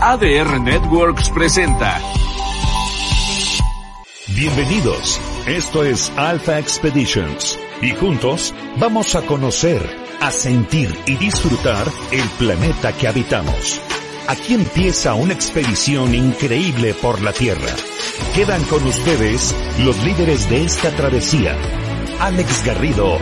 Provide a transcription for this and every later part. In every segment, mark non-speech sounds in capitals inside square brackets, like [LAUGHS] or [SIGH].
ADR Networks presenta. Bienvenidos, esto es Alpha Expeditions y juntos vamos a conocer, a sentir y disfrutar el planeta que habitamos. Aquí empieza una expedición increíble por la Tierra. Quedan con ustedes los líderes de esta travesía, Alex Garrido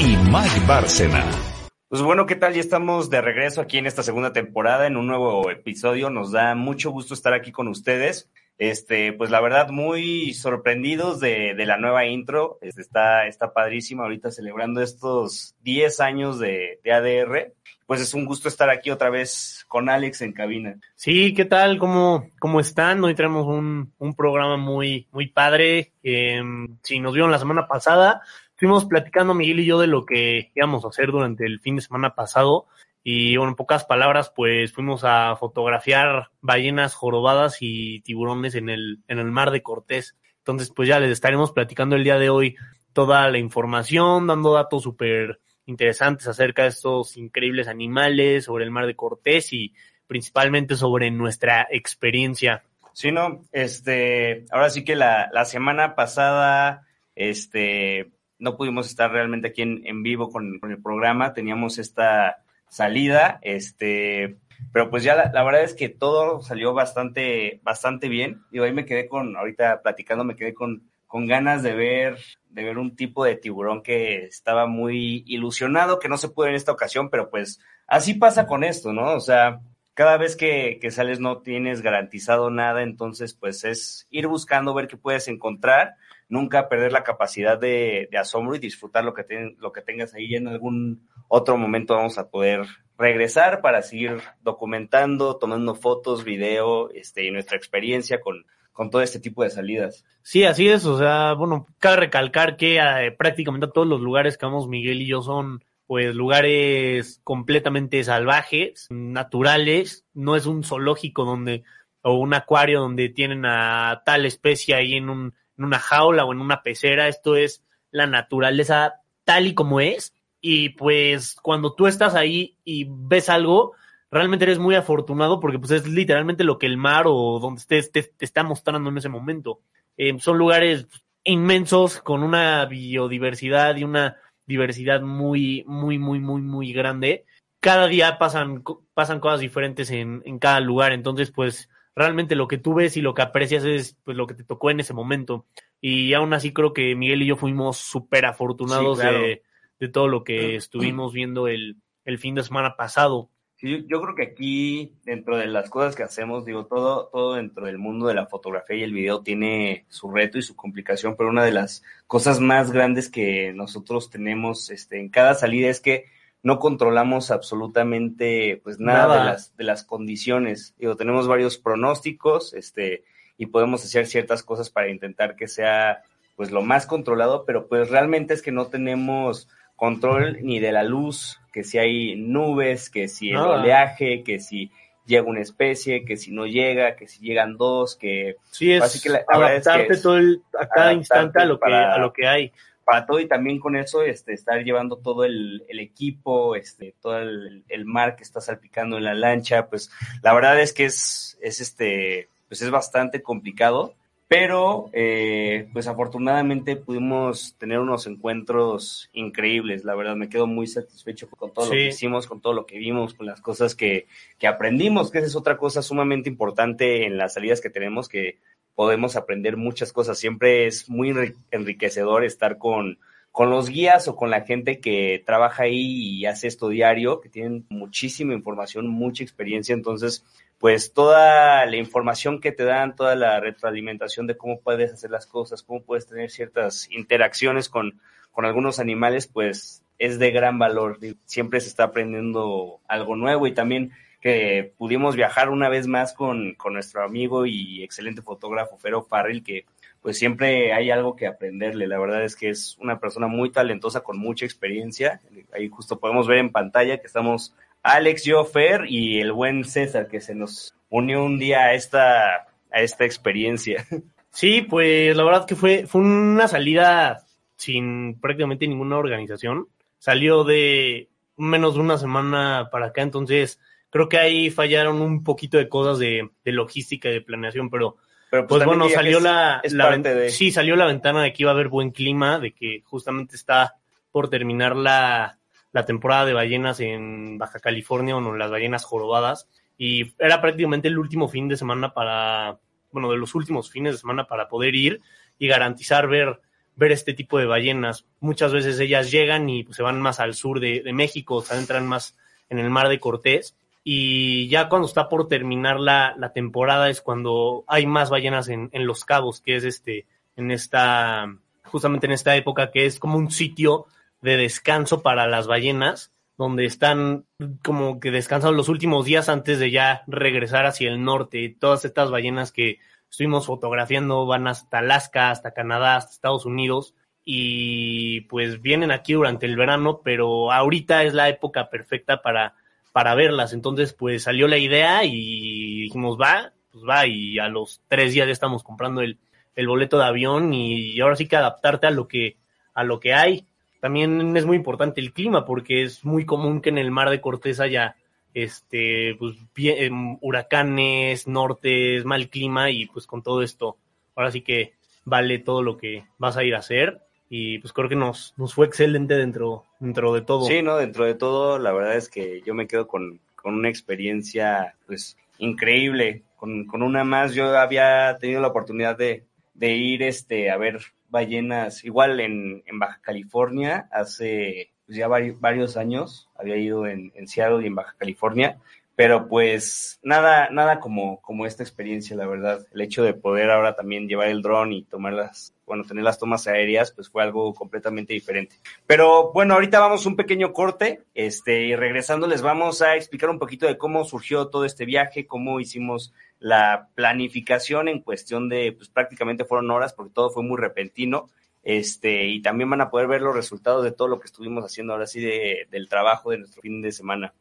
y Mike Bárcena. Pues bueno, ¿qué tal? Ya estamos de regreso aquí en esta segunda temporada, en un nuevo episodio. Nos da mucho gusto estar aquí con ustedes. Este, pues la verdad, muy sorprendidos de, de la nueva intro. Este, está, está padrísima ahorita celebrando estos 10 años de, de, ADR. Pues es un gusto estar aquí otra vez con Alex en cabina. Sí, ¿qué tal? ¿Cómo, cómo están? Hoy tenemos un, un programa muy, muy padre. Eh, si nos vieron la semana pasada, estuvimos platicando Miguel y yo de lo que íbamos a hacer durante el fin de semana pasado. Y bueno, en pocas palabras, pues fuimos a fotografiar ballenas jorobadas y tiburones en el, en el mar de Cortés. Entonces, pues ya les estaremos platicando el día de hoy toda la información, dando datos súper interesantes acerca de estos increíbles animales, sobre el mar de Cortés y principalmente sobre nuestra experiencia. Sí, no, este, ahora sí que la, la semana pasada, este, no pudimos estar realmente aquí en, en vivo con, con, el programa, teníamos esta salida, este, pero pues ya la, verdad es que todo salió bastante, bastante bien. Y ahí me quedé con, ahorita platicando, me quedé con, con ganas de ver, de ver un tipo de tiburón que estaba muy ilusionado, que no se pudo en esta ocasión, pero pues así pasa con esto, ¿no? O sea, cada vez que, que sales no tienes garantizado nada, entonces pues es ir buscando, ver qué puedes encontrar nunca perder la capacidad de, asombro y disfrutar lo que, ten, lo que tengas ahí. Y en algún otro momento vamos a poder regresar para seguir documentando, tomando fotos, video este, y nuestra experiencia con, con todo este tipo de salidas. Sí, así es. O sea, bueno, cabe recalcar que eh, prácticamente todos los lugares que vamos Miguel y yo son pues lugares completamente salvajes, naturales, no es un zoológico donde o un acuario donde tienen a tal especie ahí en un en una jaula o en una pecera, esto es la naturaleza tal y como es. Y pues cuando tú estás ahí y ves algo, realmente eres muy afortunado porque pues es literalmente lo que el mar o donde estés te, está mostrando en ese momento. Eh, son lugares inmensos con una biodiversidad y una diversidad muy, muy, muy, muy, muy grande. Cada día pasan, pasan cosas diferentes en, en cada lugar, entonces pues realmente lo que tú ves y lo que aprecias es pues lo que te tocó en ese momento. Y aún así creo que Miguel y yo fuimos súper afortunados sí, claro. de, de, todo lo que estuvimos viendo el, el fin de semana pasado. Sí, yo creo que aquí, dentro de las cosas que hacemos, digo, todo, todo dentro del mundo de la fotografía y el video tiene su reto y su complicación, pero una de las cosas más grandes que nosotros tenemos este, en cada salida es que no controlamos absolutamente pues nada, nada, De, las, de las condiciones. Digo, tenemos varios pronósticos, este, y podemos hacer ciertas cosas para intentar que sea pues lo más controlado, pero pues realmente es que no tenemos control ni de la luz, que si hay nubes, que si el Nada. oleaje, que si llega una especie, que si no llega, que si llegan dos, que sí es así que la, adaptarte es que es todo el, a cada instante a lo que a lo que hay para todo y también con eso este, estar llevando todo el, el equipo, este, todo el, el, mar que está salpicando en la lancha, pues la verdad es que es, es este, pues es bastante complicado, pero eh, pues afortunadamente pudimos tener unos encuentros increíbles, la verdad me quedo muy satisfecho con todo sí. lo que hicimos, con todo lo que vimos, con las cosas que, que aprendimos, que esa es otra cosa sumamente importante en las salidas que tenemos, que podemos aprender muchas cosas. Siempre es muy enriquecedor estar con, con los guías o con la gente que trabaja ahí y hace esto diario, que tienen muchísima información, mucha experiencia. Entonces, pues toda la información que te dan, toda la retroalimentación de cómo puedes hacer las cosas, cómo puedes tener ciertas interacciones con, con algunos animales, pues es de gran valor. Siempre se está aprendiendo algo nuevo y también que pudimos viajar una vez más con, con nuestro amigo y excelente fotógrafo Fero Farrell, que pues siempre hay algo que aprenderle. La verdad es que es una persona muy talentosa con mucha experiencia. Ahí justo podemos ver en pantalla que estamos Alex, yo, Fer y el buen César que se nos unió un día a esta, a esta experiencia. Sí, pues la verdad que fue, fue una salida sin prácticamente ninguna organización. Salió de menos de una semana para acá, entonces creo que ahí fallaron un poquito de cosas de, de logística y de planeación, pero, Pero pues bueno, salió es- la, es la parte ven- de- sí, salió la ventana de que iba a haber buen clima, de que justamente está por terminar la, la temporada de ballenas en Baja California, o no, las ballenas jorobadas, y era prácticamente el último fin de semana para, bueno, de los últimos fines de semana para poder ir y garantizar ver, ver este tipo de ballenas. Muchas veces ellas llegan y pues, se van más al sur de, de México, o sea, entran más en el mar de Cortés. Y ya cuando está por terminar la, la temporada es cuando hay más ballenas en, en Los Cabos, que es este, en esta, justamente en esta época, que es como un sitio de descanso para las ballenas, donde están como que descansan los últimos días antes de ya regresar hacia el norte. Todas estas ballenas que estuvimos fotografiando van hasta Alaska, hasta Canadá, hasta Estados Unidos y pues vienen aquí durante el verano, pero ahorita es la época perfecta para, para verlas. Entonces pues salió la idea y dijimos va, pues va y a los tres días ya estamos comprando el, el boleto de avión y ahora sí que adaptarte a lo que, a lo que hay. También es muy importante el clima porque es muy común que en el mar de Cortés haya este pues em, huracanes, nortes, mal clima y pues con todo esto ahora sí que vale todo lo que vas a ir a hacer y pues creo que nos, nos fue excelente dentro, dentro de todo. Sí, no, dentro de todo, la verdad es que yo me quedo con, con una experiencia, pues, increíble. Con, con una más, yo había tenido la oportunidad de, de ir, este, a ver ballenas, igual en, en Baja California, hace pues, ya vari- varios años, había ido en, en Seattle y en Baja California, pero pues nada, nada como, como esta experiencia, la verdad. El hecho de poder ahora también llevar el dron y tomar las, bueno, tener las tomas aéreas, pues fue algo completamente diferente. Pero bueno, ahorita vamos un pequeño corte, este, y regresando les vamos a explicar un poquito de cómo surgió todo este viaje, cómo hicimos la planificación en cuestión de, pues prácticamente fueron horas, porque todo fue muy repentino. Este, y también van a poder ver los resultados de todo lo que estuvimos haciendo ahora sí de, del trabajo de nuestro fin de semana.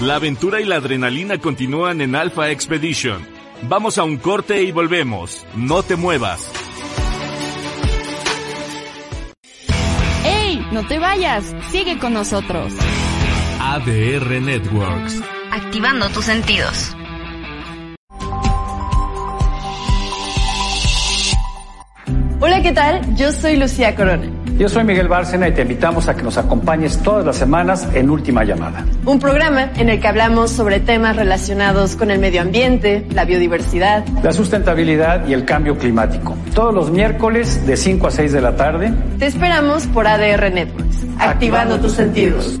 La aventura y la adrenalina continúan en Alpha Expedition. Vamos a un corte y volvemos. No te muevas. ¡Ey! No te vayas, sigue con nosotros. ADR Networks. Activando tus sentidos. Hola, ¿qué tal? Yo soy Lucía Corona. Yo soy Miguel Bárcena y te invitamos a que nos acompañes todas las semanas en Última Llamada. Un programa en el que hablamos sobre temas relacionados con el medio ambiente, la biodiversidad. La sustentabilidad y el cambio climático. Todos los miércoles de 5 a 6 de la tarde. Te esperamos por ADR Networks, activando tus sentidos.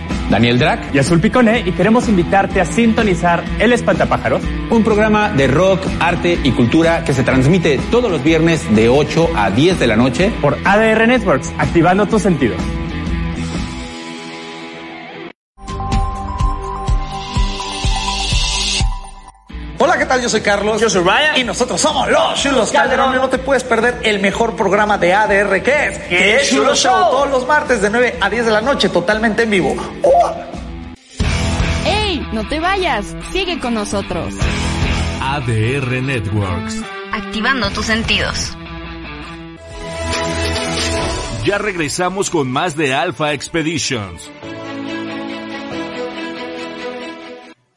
Daniel Drac y Azul Picone y queremos invitarte a sintonizar El Espantapájaros, un programa de rock, arte y cultura que se transmite todos los viernes de 8 a 10 de la noche por ADR Networks, activando tus sentidos. Tal? Yo soy Carlos. Yo soy Ryan. Y nosotros somos los Chulos Calderón. No te puedes perder el mejor programa de ADR que es. ¿Qué es Chulo Show? Todos los martes de 9 a 10 de la noche, totalmente en vivo. ¡Ey! No te vayas, sigue con nosotros. ADR Networks. Activando tus sentidos. Ya regresamos con más de Alpha Expeditions.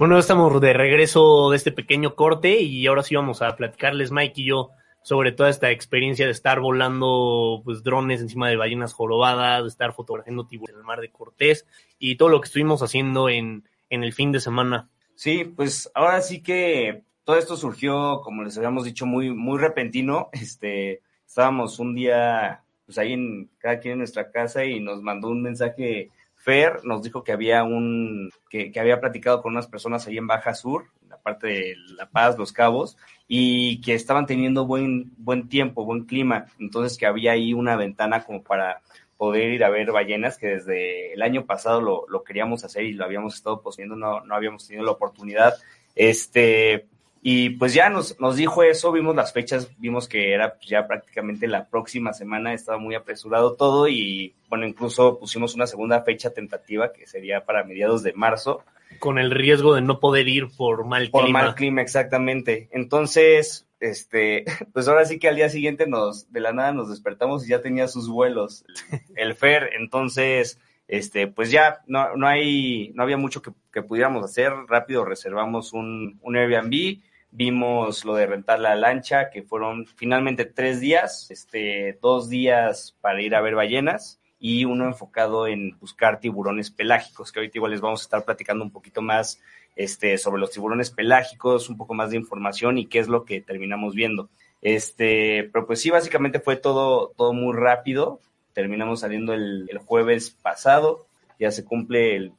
Bueno, estamos de regreso de este pequeño corte y ahora sí vamos a platicarles Mike y yo sobre toda esta experiencia de estar volando pues drones encima de ballenas jorobadas, de estar fotografiando tiburones en el mar de Cortés y todo lo que estuvimos haciendo en, en el fin de semana. Sí, pues ahora sí que todo esto surgió, como les habíamos dicho, muy, muy repentino. Este, estábamos un día, pues ahí en cada quien en nuestra casa y nos mandó un mensaje. Fer nos dijo que había un, que, que había platicado con unas personas ahí en Baja Sur, en la parte de La Paz, Los Cabos, y que estaban teniendo buen, buen tiempo, buen clima. Entonces que había ahí una ventana como para poder ir a ver ballenas, que desde el año pasado lo, lo queríamos hacer y lo habíamos estado poseyendo, no, no habíamos tenido la oportunidad. Este, y pues ya nos, nos dijo eso, vimos las fechas, vimos que era ya prácticamente la próxima semana, estaba muy apresurado todo y bueno, incluso pusimos una segunda fecha tentativa que sería para mediados de marzo. Con el riesgo de no poder ir por mal por clima. Por mal clima, exactamente. Entonces, este, [LAUGHS] pues ahora sí que al día siguiente nos, de la nada nos despertamos y ya tenía sus vuelos, [LAUGHS] el FER, entonces, este, pues ya no, no hay, no había mucho que, que pudiéramos hacer, rápido reservamos un, un Airbnb, vimos lo de rentar la lancha, que fueron finalmente tres días, este, dos días para ir a ver ballenas y uno enfocado en buscar tiburones pelágicos, que ahorita igual les vamos a estar platicando un poquito más este, sobre los tiburones pelágicos, un poco más de información y qué es lo que terminamos viendo. Este, pero pues sí, básicamente fue todo, todo muy rápido. Terminamos saliendo el, el jueves pasado, ya se cumple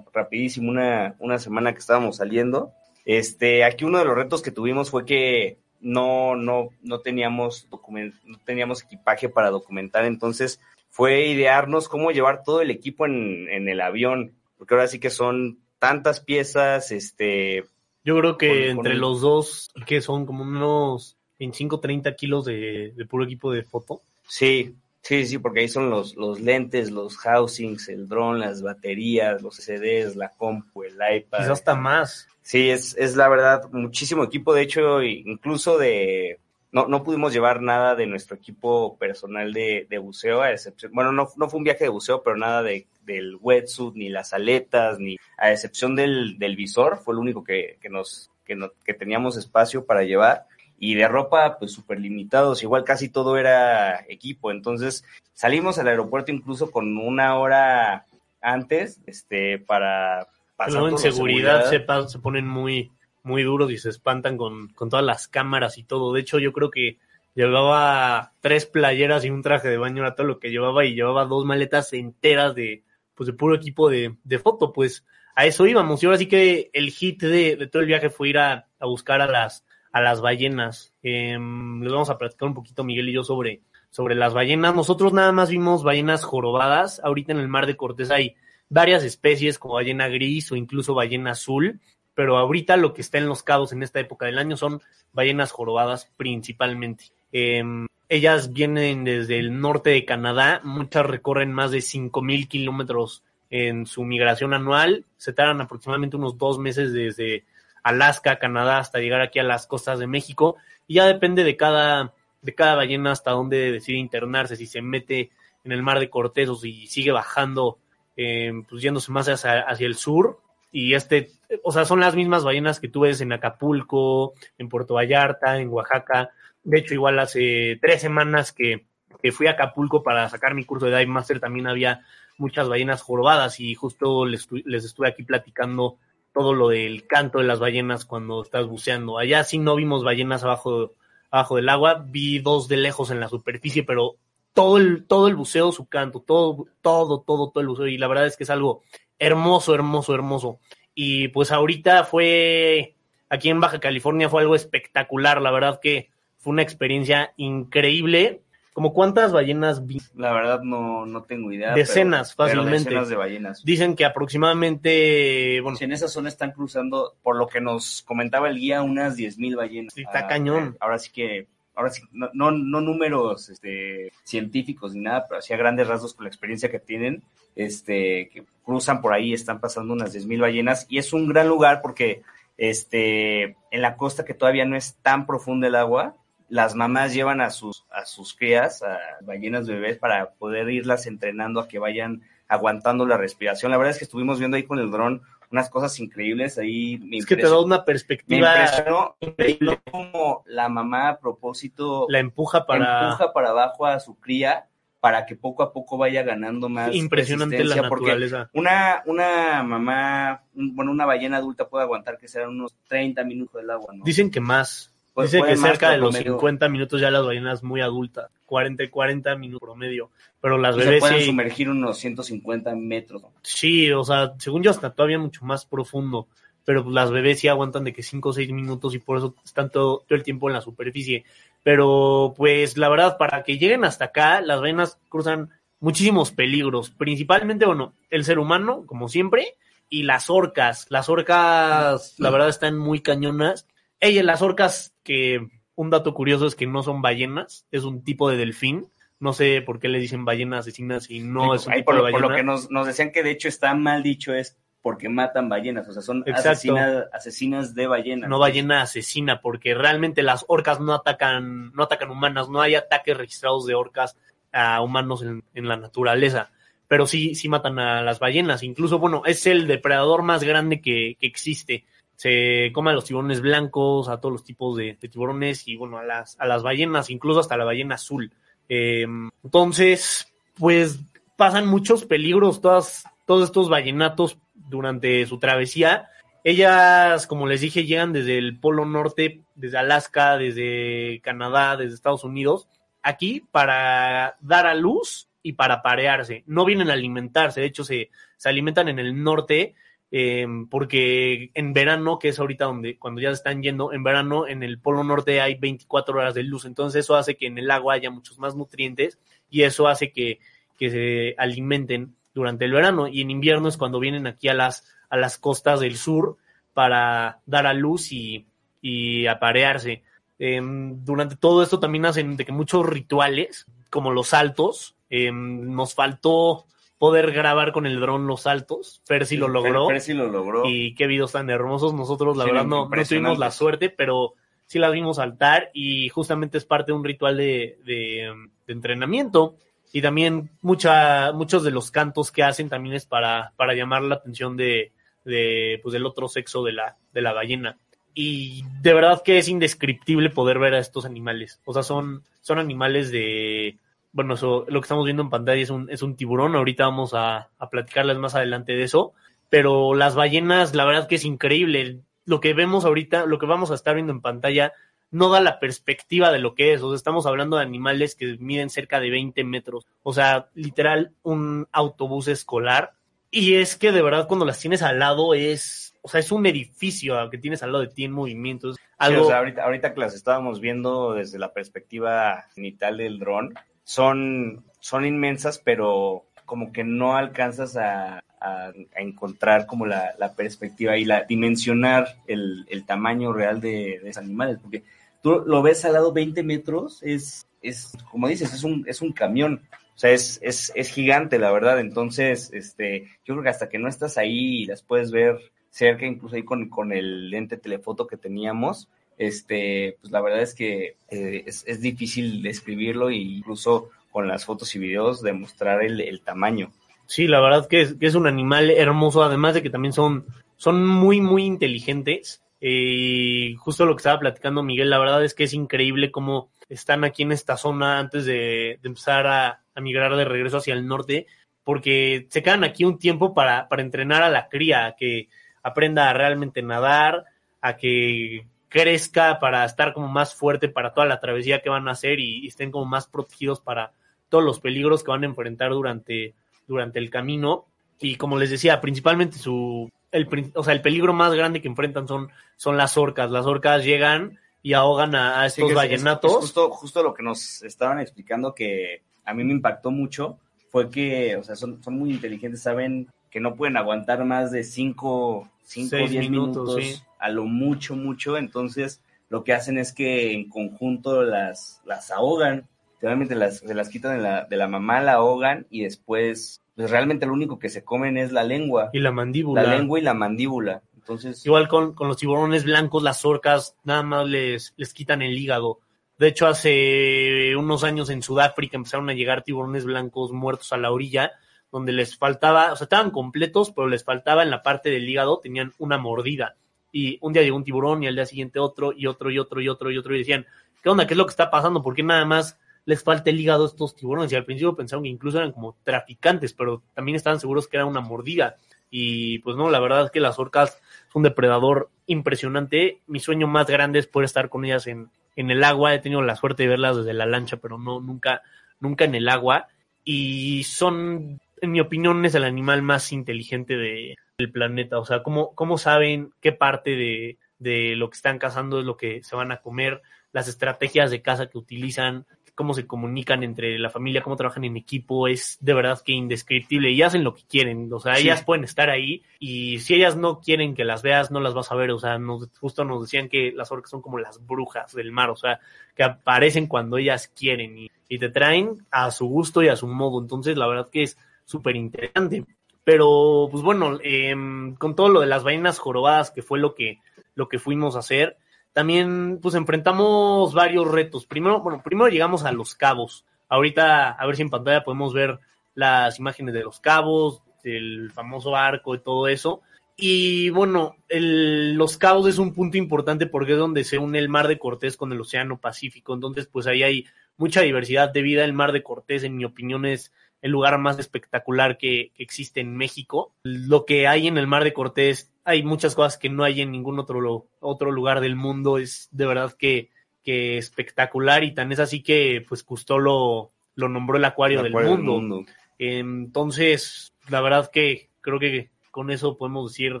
rapidísimo una, una semana que estábamos saliendo. Este, aquí uno de los retos que tuvimos fue que no, no, no teníamos document, no teníamos equipaje para documentar, entonces fue idearnos cómo llevar todo el equipo en, en el avión, porque ahora sí que son tantas piezas, este... Yo creo que con, entre con los dos, que son como unos 25, 30 kilos de, de, puro equipo de foto. Sí, sí, sí, porque ahí son los, los lentes, los housings, el dron, las baterías, los CDs, la compu, el iPad. Quizás hasta más. Sí, es, es la verdad muchísimo equipo. De hecho, incluso de, no, no pudimos llevar nada de nuestro equipo personal de, de buceo, a excepción, bueno, no, no fue un viaje de buceo, pero nada de, del wetsuit, ni las aletas, ni a excepción del, del visor, fue lo único que, que nos, que, no, que teníamos espacio para llevar. Y de ropa, pues súper limitados, igual casi todo era equipo. Entonces salimos al aeropuerto incluso con una hora antes, este, para pasar. Pero en seguridad, seguridad. Se, se ponen muy, muy duros y se espantan con, con todas las cámaras y todo. De hecho, yo creo que llevaba tres playeras y un traje de baño, era todo lo que llevaba, y llevaba dos maletas enteras de, pues, de puro equipo de, de foto, pues a eso íbamos. Y ahora sí que el hit de, de todo el viaje fue ir a, a buscar a las, a las ballenas. Eh, les vamos a platicar un poquito, Miguel y yo, sobre, sobre las ballenas. Nosotros nada más vimos ballenas jorobadas. Ahorita en el mar de Cortés hay varias especies como ballena gris o incluso ballena azul pero ahorita lo que está en los cabos en esta época del año son ballenas jorobadas principalmente. Eh, ellas vienen desde el norte de Canadá, muchas recorren más de 5.000 kilómetros en su migración anual, se tardan aproximadamente unos dos meses desde Alaska, Canadá, hasta llegar aquí a las costas de México, y ya depende de cada, de cada ballena hasta dónde decide internarse, si se mete en el mar de Cortés o si sigue bajando, eh, pues yéndose más hacia, hacia el sur, y este, o sea, son las mismas ballenas que tú ves en Acapulco, en Puerto Vallarta, en Oaxaca. De hecho, igual hace tres semanas que, que fui a Acapulco para sacar mi curso de Dive Master, también había muchas ballenas jorobadas y justo les, les estuve aquí platicando todo lo del canto de las ballenas cuando estás buceando. Allá sí no vimos ballenas abajo, abajo del agua, vi dos de lejos en la superficie, pero todo el, todo el buceo, su canto, todo, todo, todo, todo el buceo, y la verdad es que es algo hermoso, hermoso, hermoso. Y pues ahorita fue, aquí en Baja California fue algo espectacular, la verdad que fue una experiencia increíble. ¿Como cuántas ballenas vi? La verdad no, no tengo idea. Decenas, pero, fácilmente. Pero decenas de ballenas. Dicen que aproximadamente, bueno. Si en esa zona están cruzando, por lo que nos comentaba el guía, unas 10.000 ballenas. Sí, está ah, cañón. Ahora sí que ahora sí, no, no, no números este, científicos ni nada, pero así a grandes rasgos con la experiencia que tienen, este, que cruzan por ahí, están pasando unas 10.000 ballenas, y es un gran lugar porque este, en la costa que todavía no es tan profunda el agua, las mamás llevan a sus, a sus crías, a ballenas bebés, para poder irlas entrenando a que vayan aguantando la respiración. La verdad es que estuvimos viendo ahí con el dron unas cosas increíbles ahí. Me Es que te da una perspectiva. Me impresionó, increíble como la mamá a propósito La empuja para. empuja para abajo a su cría para que poco a poco vaya ganando más Impresionante la porque naturaleza. Una, una mamá, un- bueno, una ballena adulta puede aguantar que sean unos 30 minutos del agua, ¿no? Dicen que más. Pues Dice que cerca de los promedio- 50 minutos ya las ballenas muy adultas. 40 y 40 minutos promedio. Pero las y se bebés pueden sí. sumergir unos 150 metros. Sí, o sea, según yo hasta todavía mucho más profundo. Pero pues, las bebés sí aguantan de que 5 o 6 minutos y por eso están todo, todo el tiempo en la superficie. Pero pues la verdad, para que lleguen hasta acá, las ballenas cruzan muchísimos peligros. Principalmente, bueno, el ser humano, como siempre, y las orcas. Las orcas, la verdad, están muy cañonas. Ella, las orcas, que un dato curioso es que no son ballenas, es un tipo de delfín. No sé por qué le dicen ballenas asesinas y no es un tipo por, de lo, por lo ballena. que nos, nos decían que de hecho está mal dicho es porque matan ballenas, o sea, son asesinas, asesinas de ballenas. no ballena asesina, porque realmente las orcas no atacan, no atacan humanas, no hay ataques registrados de orcas a humanos en, en la naturaleza, pero sí, sí matan a las ballenas, incluso, bueno, es el depredador más grande que, que existe. Se come a los tiburones blancos, a todos los tipos de, tiburones y bueno, a las, a las ballenas, incluso hasta la ballena azul. Eh, entonces, pues pasan muchos peligros todas, todos estos ballenatos durante su travesía. Ellas, como les dije, llegan desde el Polo Norte, desde Alaska, desde Canadá, desde Estados Unidos, aquí para dar a luz y para parearse. No vienen a alimentarse, de hecho se, se alimentan en el norte eh, porque en verano, que es ahorita donde cuando ya se están yendo, en verano en el Polo Norte hay 24 horas de luz, entonces eso hace que en el agua haya muchos más nutrientes y eso hace que, que se alimenten durante el verano. Y en invierno es cuando vienen aquí a las, a las costas del sur para dar a luz y, y aparearse. Eh, durante todo esto también hacen de que muchos rituales, como los saltos, eh, nos faltó poder grabar con el dron los saltos. Percy lo logró. Percy lo logró. Y qué videos tan hermosos. Nosotros, la Sí, verdad, no, no tuvimos la suerte, pero sí las vimos saltar y justamente es parte de un ritual de, de, de entrenamiento. Y también mucha, muchos de los cantos que hacen también es para, para llamar la atención de, de, pues, del otro sexo de la, de la ballena. Y de verdad que es indescriptible poder ver a estos animales. O sea, son, son animales de, bueno, eso, lo que estamos viendo en pantalla es un, es un tiburón. Ahorita vamos a, a platicarles más adelante de eso. Pero las ballenas, la verdad que es increíble. Lo que vemos ahorita, lo que vamos a estar viendo en pantalla, no da la perspectiva de lo que es. O sea, estamos hablando de animales que miden cerca de 20 metros. O sea, literal, un autobús escolar. Y es que de verdad cuando las tienes al lado es, o sea, es un edificio que tienes al lado de ti en movimiento. Es Sí, algo, o sea, ahorita, ahorita que las estábamos viendo desde la perspectiva genital del dron, son, son inmensas, pero como que no alcanzas a, a- encontrar como la, la perspectiva y la dimensionar el, el tamaño real de, de esos animales, porque tú lo ves al lado 20 metros, es, es como dices, es un, es un camión. O sea, es, es, es gigante, la verdad. Entonces, este, yo creo que hasta que no estás ahí y las puedes ver cerca, incluso ahí con, con el lente telefoto que teníamos, este, pues la verdad es que eh, es, difícil describirlo e incluso con las fotos y videos demostrar el, tamaño. Sí, la verdad que es, que es un animal hermoso, además de que también son, son muy, muy inteligentes. Eh, justo lo que estaba platicando Miguel, la verdad es que es increíble cómo están aquí en esta zona antes de, empezar a, a migrar de regreso hacia el norte, porque se quedan aquí un tiempo para, para entrenar a la cría, a que aprenda a realmente nadar, a que crezca para estar como más fuerte para toda la travesía que van a hacer y, y estén como más protegidos para todos los peligros que van a enfrentar durante, durante el camino. Y como les decía, principalmente su, el, o sea, el peligro más grande que enfrentan son, son las orcas. Las orcas llegan y ahogan a, a Sí, estos es- es- es justo, justo lo que nos estaban explicando que a mí me impactó mucho fue que, o sea, son, son muy inteligentes, saben que no pueden aguantar más de 5, 5, Seis 10 minutos, minutos, sí. a lo mucho, mucho. Entonces, lo que hacen es que en conjunto las, las ahogan. Realmente las, se las quitan de la, de la mamá, la ahogan y después, pues realmente lo único que se comen es la lengua. Y la mandíbula. La lengua y la mandíbula. Entonces, Igual con, con los tiburones blancos, las orcas, nada más les, les quitan el hígado. De hecho, hace unos años en Sudáfrica empezaron a llegar tiburones blancos muertos a la orilla, donde les faltaba, o sea, estaban completos, pero les faltaba en la parte del hígado, tenían una mordida. Y un día llegó un tiburón y al día siguiente otro y otro y otro y otro y otro y decían, ¿qué onda? ¿Qué es lo que está pasando? ¿Por qué nada más les falta el hígado a estos tiburones? Y al principio pensaron que incluso eran como traficantes, pero también estaban seguros que era una mordida. Y pues no, la verdad es que las orcas son un depredador impresionante. Mi sueño más grande es poder estar con ellas en, en el agua. He tenido la suerte de verlas desde la lancha, pero no, nunca, nunca en el agua. Y son, en mi opinión, es el animal más inteligente de, del planeta. O sea, ¿cómo, cómo saben qué parte de, de lo que están cazando es lo que se van a comer? Las estrategias de caza que utilizan, cómo se comunican entre la familia, cómo trabajan en equipo, es de verdad que indescriptible y hacen lo que quieren, o sea, Sí. ellas pueden estar ahí y si ellas no quieren que las veas, no las vas a ver, o sea, nos, justo nos decían que las orcas son como las brujas del mar, o sea, que aparecen cuando ellas quieren y, y te traen a su gusto y a su modo, entonces la verdad que es súper interesante. Pero, pues bueno, em, con todo lo de las ballenas jorobadas, que fue lo que, lo que fuimos a hacer, también pues enfrentamos varios retos. Primero, bueno, primero llegamos a los cabos. Ahorita, a ver si en pantalla podemos ver las imágenes de los cabos, del famoso arco y todo eso. Y bueno, el- los cabos es un punto importante porque es donde se une el mar de Cortés con el Océano Pacífico. Entonces, pues ahí hay mucha diversidad de vida. El mar de Cortés, en mi opinión, es el lugar más espectacular que, que existe en México. Lo que hay en el mar de Cortés, hay muchas cosas que no hay en ningún otro, otro lugar del mundo. Es de verdad que, que espectacular y tan es así que pues Cousteau lo, lo nombró el acuario, El del, acuario del mundo. mundo. Entonces, la verdad que creo que con eso podemos decir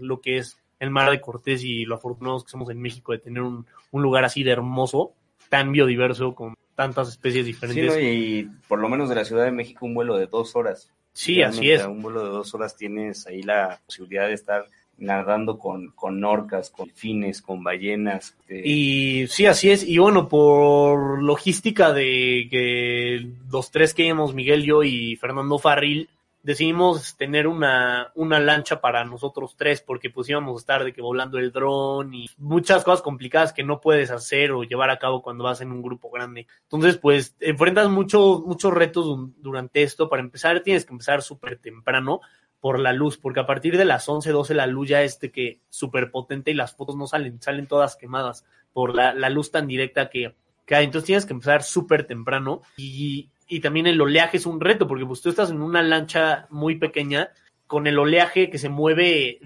lo que es el mar de Cortés y lo afortunados que somos en México de tener un, un lugar así de hermoso, tan biodiverso, con tantas especies Sí, diferentes. ¿no? y por lo menos de la Ciudad de México un vuelo de dos horas. Sí, así es. Un vuelo de dos horas tienes ahí la posibilidad de estar nadando con, con orcas, con delfines, con ballenas. eh, Y sí, así es. Y bueno, por logística de que los tres que íbamos, Miguel, yo y Fernando Farril, decidimos tener una, una lancha para nosotros tres, porque pues íbamos a estar de que volando el dron y muchas cosas complicadas que no puedes hacer o llevar a cabo cuando vas en un grupo grande. Entonces, pues enfrentas mucho, muchos retos du- durante esto. Para empezar, tienes que empezar súper temprano por la luz, porque a partir de las 11, 12 la luz ya es de que súper potente y las fotos no salen, salen todas quemadas por la, la luz tan directa que, que hay. Entonces tienes que empezar súper temprano y, y también el oleaje es un reto, porque pues tú estás en una lancha muy pequeña con el oleaje que se mueve,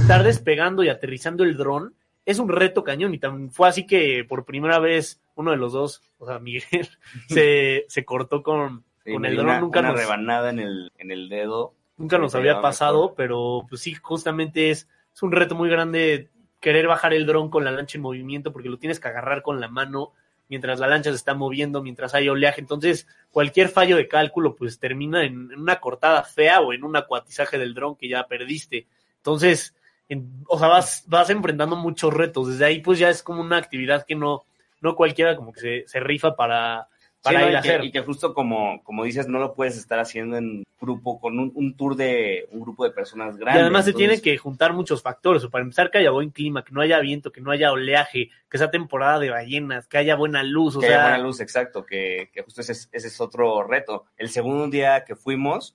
estar despegando y aterrizando el dron es un reto cañón y también fue así que por primera vez uno de los dos, o sea, Miguel, [LAUGHS] se, se cortó con, sí, con el dron, una, nunca una nos, rebanada en el, en el dedo. nunca nos había pasado, pero pues sí, justamente es, es un reto muy grande querer bajar el dron con la lancha en movimiento porque lo tienes que agarrar con la mano mientras la lancha se está moviendo, mientras hay oleaje. Entonces, cualquier fallo de cálculo pues termina en, una cortada fea o en un acuatizaje del dron que ya perdiste. Entonces, en- o sea, vas, vas enfrentando muchos retos. Desde ahí pues ya es como una actividad que no, no cualquiera como que se, se rifa para, para Sí, ¿no? ir a y, que, hacer. y que justo como, como dices, no lo puedes estar haciendo en grupo, con un, un tour de un grupo de personas Y grandes. además se entonces- tienen que juntar muchos factores. O para empezar, que haya buen clima, que no haya viento, que no haya oleaje, que sea temporada de ballenas, que haya buena luz. O que sea, haya buena luz, exacto, que, que justo ese, es- ese es otro reto. El segundo día que fuimos,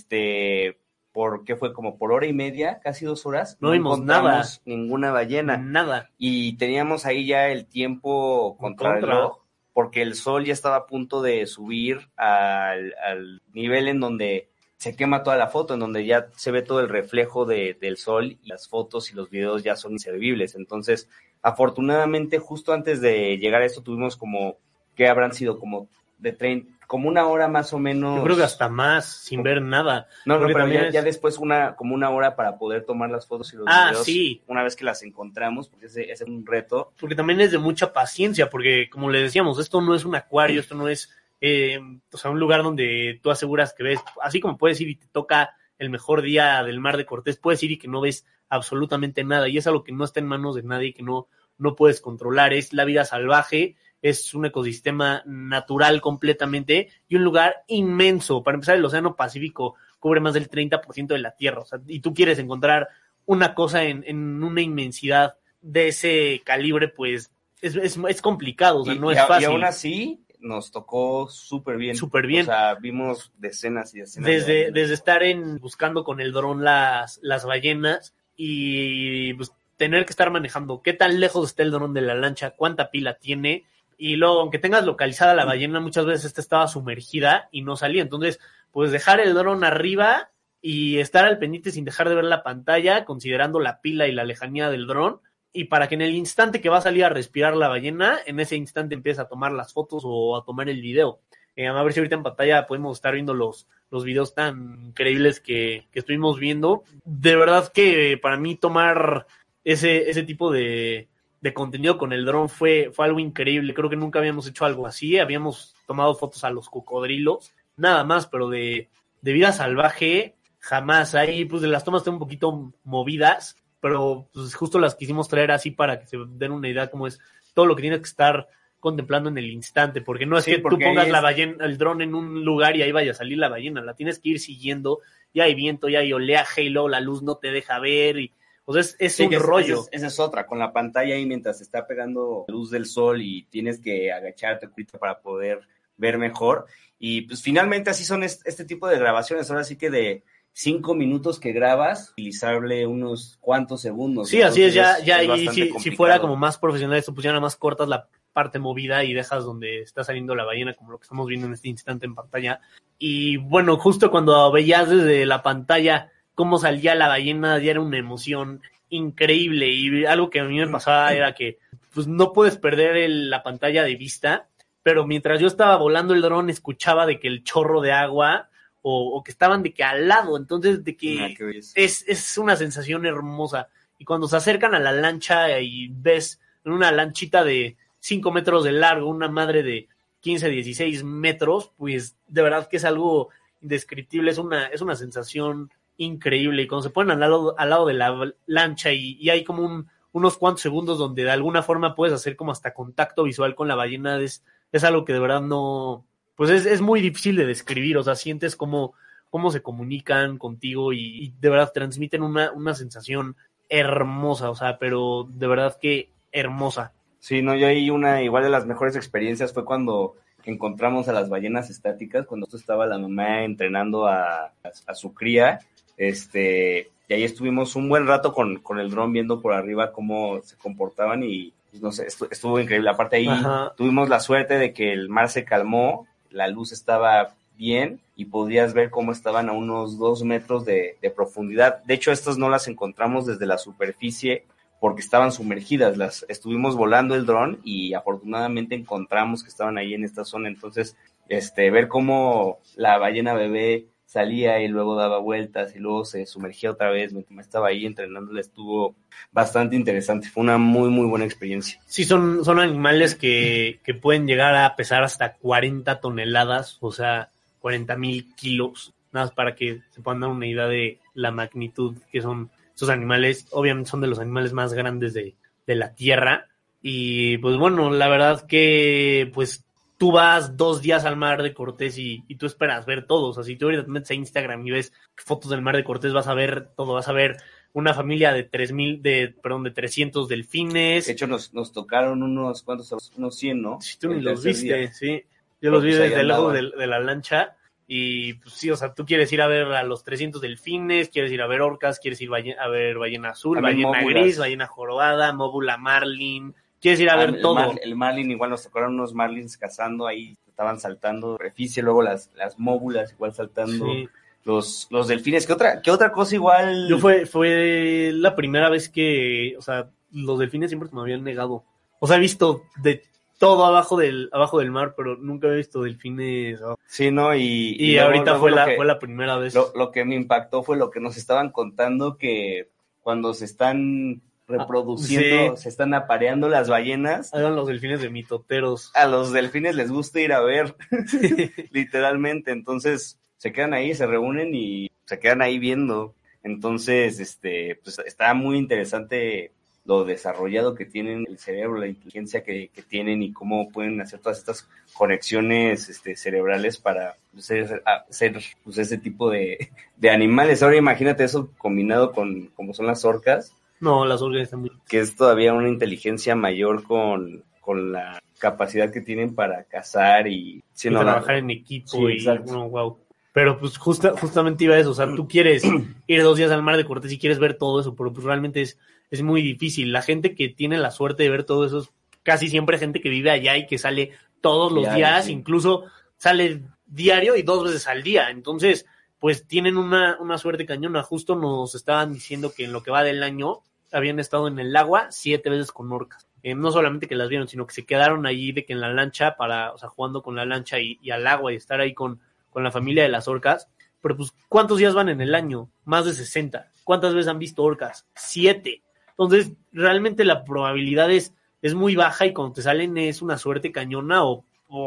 este, por qué fue como por hora y media, casi dos horas, No vimos encontramos nada. ninguna ballena. nada. Y teníamos ahí ya el tiempo contra el contra. reloj, porque el sol ya estaba a punto de subir al, al nivel en donde se quema toda la foto, en donde ya se ve todo el reflejo de- del sol y las fotos y los videos ya son inservibles. Entonces, afortunadamente, justo antes de llegar a esto, tuvimos como, que habrán sido como de tren, como una hora más o menos. Yo creo que hasta más, sin ver nada. No, pero ya, es- ya después una, como una hora para poder tomar las fotos y los Ah, videos. sí. Una vez que las encontramos, porque ese, ese es un reto. porque también es de mucha paciencia, porque como le decíamos, esto no es un acuario, esto no es eh, o sea, un lugar donde tú aseguras que ves, así como puedes ir y te toca el mejor día del mar de Cortés, puedes ir y que no ves absolutamente nada, y es algo que no está en manos de nadie, que no, no puedes controlar, es la vida salvaje, es un ecosistema natural completamente y un lugar inmenso. Para empezar, el Océano Pacífico cubre más del 30% de la Tierra, o sea, y tú quieres encontrar una cosa en, en una inmensidad de ese calibre, pues es, es, es complicado, o sea, y, no y es a- fácil. Y aún así, nos tocó súper bien. Súper bien. O sea, vimos decenas y decenas. Desde, de desde estar en buscando con el dron las, las ballenas y pues, tener que estar manejando qué tan lejos está el dron de la lancha, cuánta pila tiene. Y luego, aunque tengas localizada la ballena, muchas veces esta estaba sumergida y no salía. Entonces, pues dejar el dron arriba y estar al pendiente sin dejar de ver la pantalla, considerando la pila y la lejanía del dron. Y para que en el instante que va a salir a respirar la ballena, en ese instante empiece a tomar las fotos o a tomar el video. Eh, a ver si ahorita en pantalla podemos estar viendo los, los videos tan increíbles que, que estuvimos viendo. De verdad que para mí tomar ese, ese tipo de, de contenido con el dron fue, fue algo increíble. Creo que nunca habíamos hecho algo así. Habíamos tomado fotos a los cocodrilos, nada más, pero de, de vida salvaje, jamás. Ahí, pues, de las tomas están un poquito movidas, pero pues, justo las quisimos traer así para que se den una idea cómo es todo lo que tienes que estar contemplando en el instante, porque no es Sí, que tú pongas la ballena, el dron en un lugar y ahí vaya a salir la ballena, la tienes que ir siguiendo, ya hay viento, ya hay oleaje y luego la luz no te deja ver y o sea, es, es Sí, un rollo. Esa es, esa es otra, con la pantalla ahí mientras se está pegando la luz del sol y tienes que agacharte para poder ver mejor. Y pues finalmente así son est- este tipo de grabaciones. Ahora sí que de cinco minutos que grabas, utilizable unos cuantos segundos. Sí, así es, ya, ya si, si fuera como más profesional esto, pues ya nada más cortas la parte movida y dejas donde está saliendo la ballena, como lo que estamos viendo en este instante en pantalla. Y bueno, justo cuando veías desde la pantalla cómo salía la ballena, ya era una emoción increíble. Y algo que a mí me pasaba era que pues no puedes perder el- la pantalla de vista, pero mientras yo estaba volando el dron escuchaba de que el chorro de agua o, o que estaban de que al lado, entonces de que Ah, es, es una sensación hermosa. Y cuando se acercan a la lancha y ves en una lanchita de 5 metros de largo, una madre de 15, 16 metros, pues de verdad que es algo indescriptible, es una, es una sensación increíble. Y cuando se ponen al lado, al lado de la lancha y, y hay como un- unos cuantos segundos donde de alguna forma puedes hacer como hasta contacto visual con la ballena, es, es algo que de verdad no, pues es, es muy difícil de describir, o sea, sientes como cómo se comunican contigo y, de verdad transmiten una, una sensación hermosa, o sea, pero de verdad que hermosa. Sí, no, yo ahí una igual de las mejores experiencias fue cuando encontramos a las ballenas estáticas, cuando esto estaba la mamá entrenando a su cría, este, y ahí estuvimos un buen rato con, con el dron viendo por arriba cómo se comportaban y pues, no sé, estu- estuvo increíble. Aparte ahí Ajá. tuvimos la suerte de que el mar se calmó, la luz estaba bien y podías ver cómo estaban a unos dos metros de, de profundidad. De hecho, estas no las encontramos desde la superficie porque estaban sumergidas. Las estuvimos volando el dron y afortunadamente encontramos que estaban ahí en esta zona. Entonces, este, ver cómo la ballena bebé salía y luego daba vueltas y luego se sumergía otra vez mientras estaba ahí entrenándola estuvo bastante interesante. Fue una muy, muy buena experiencia. Sí, son, son animales que, que pueden llegar a pesar hasta 40 toneladas, o sea, 40 mil kilos, nada más para que se puedan dar una idea de la magnitud que son esos animales. Obviamente son de los animales más grandes de, de la Tierra. Y pues bueno, la verdad que pues tú vas dos días al mar de Cortés y, y tú esperas ver todo. O sea, si tú ahorita te metes a Instagram y ves fotos del mar de Cortés, vas a ver todo, vas a ver una familia de tres mil, de, perdón, de 300 delfines. De hecho, nos, nos tocaron unos, ¿cuántos? Unos 100, ¿no? Si tú ni los viste, día. sí. Yo los vi Pues desde el lado andaban. de, de la lancha y pues sí, o sea, tú quieres ir a ver a los 300 delfines, quieres ir a ver orcas, quieres ir a ver ballena azul, También ballena móbulas. gris, ballena jorobada, móbula marlin, quieres ir a ver Ah, el todo. mar- el marlin, igual nos tocaron unos marlins cazando ahí, estaban saltando, reficie, luego las, las móbulas igual saltando, Sí. los, los delfines. ¿Qué otra, ¿Qué otra cosa igual? Yo fue, fue la primera vez que, o sea, los delfines siempre me habían negado. O sea, he visto de todo abajo del, abajo del mar, pero nunca he visto delfines. Sí, ¿no? Y, Y, luego- ahorita luego fue la, que- fue la primera vez. Lo, lo que me impactó fue lo que nos estaban contando que cuando se están reproduciendo, Ah, sí. se están apareando las ballenas, Eran los delfines de mitoteros. a los delfines les gusta ir a ver, [LAUGHS] literalmente. Entonces se quedan ahí, se reúnen y se quedan ahí viendo. Entonces, este, pues está muy interesante lo desarrollado que tienen el cerebro, la inteligencia que, que tienen y cómo pueden hacer todas estas conexiones este, cerebrales para ser, hacer pues, ese tipo de, de animales. Ahora imagínate eso combinado con como son las orcas, No, las están muy... que es todavía una inteligencia mayor con, con la capacidad que tienen para cazar y, y trabajar en equipo y wow. Pero pues justa, justamente iba a eso, o sea, tú quieres [CLEARS THROAT] ir dos días al mar de Cortés y quieres ver todo eso, pero pues realmente es, es muy difícil. La gente que tiene la suerte de ver todo eso es casi siempre gente que vive allá y que sale todos los días, incluso sale diario y dos veces al día. Entonces, pues tienen una, una suerte cañona. Justo nos estaban diciendo que en lo que va del año habían estado en el agua siete veces con orcas. Eh, no solamente que las vieron, sino que se quedaron allí de que en la lancha, para, o sea, jugando con la lancha y, y al agua y estar ahí con con la familia de las orcas, pero pues ¿cuántos días van en el año? Más de 60. ¿Cuántas veces han visto orcas? Siete. Entonces, realmente la probabilidad es, es muy baja y cuando te salen es una suerte cañona o,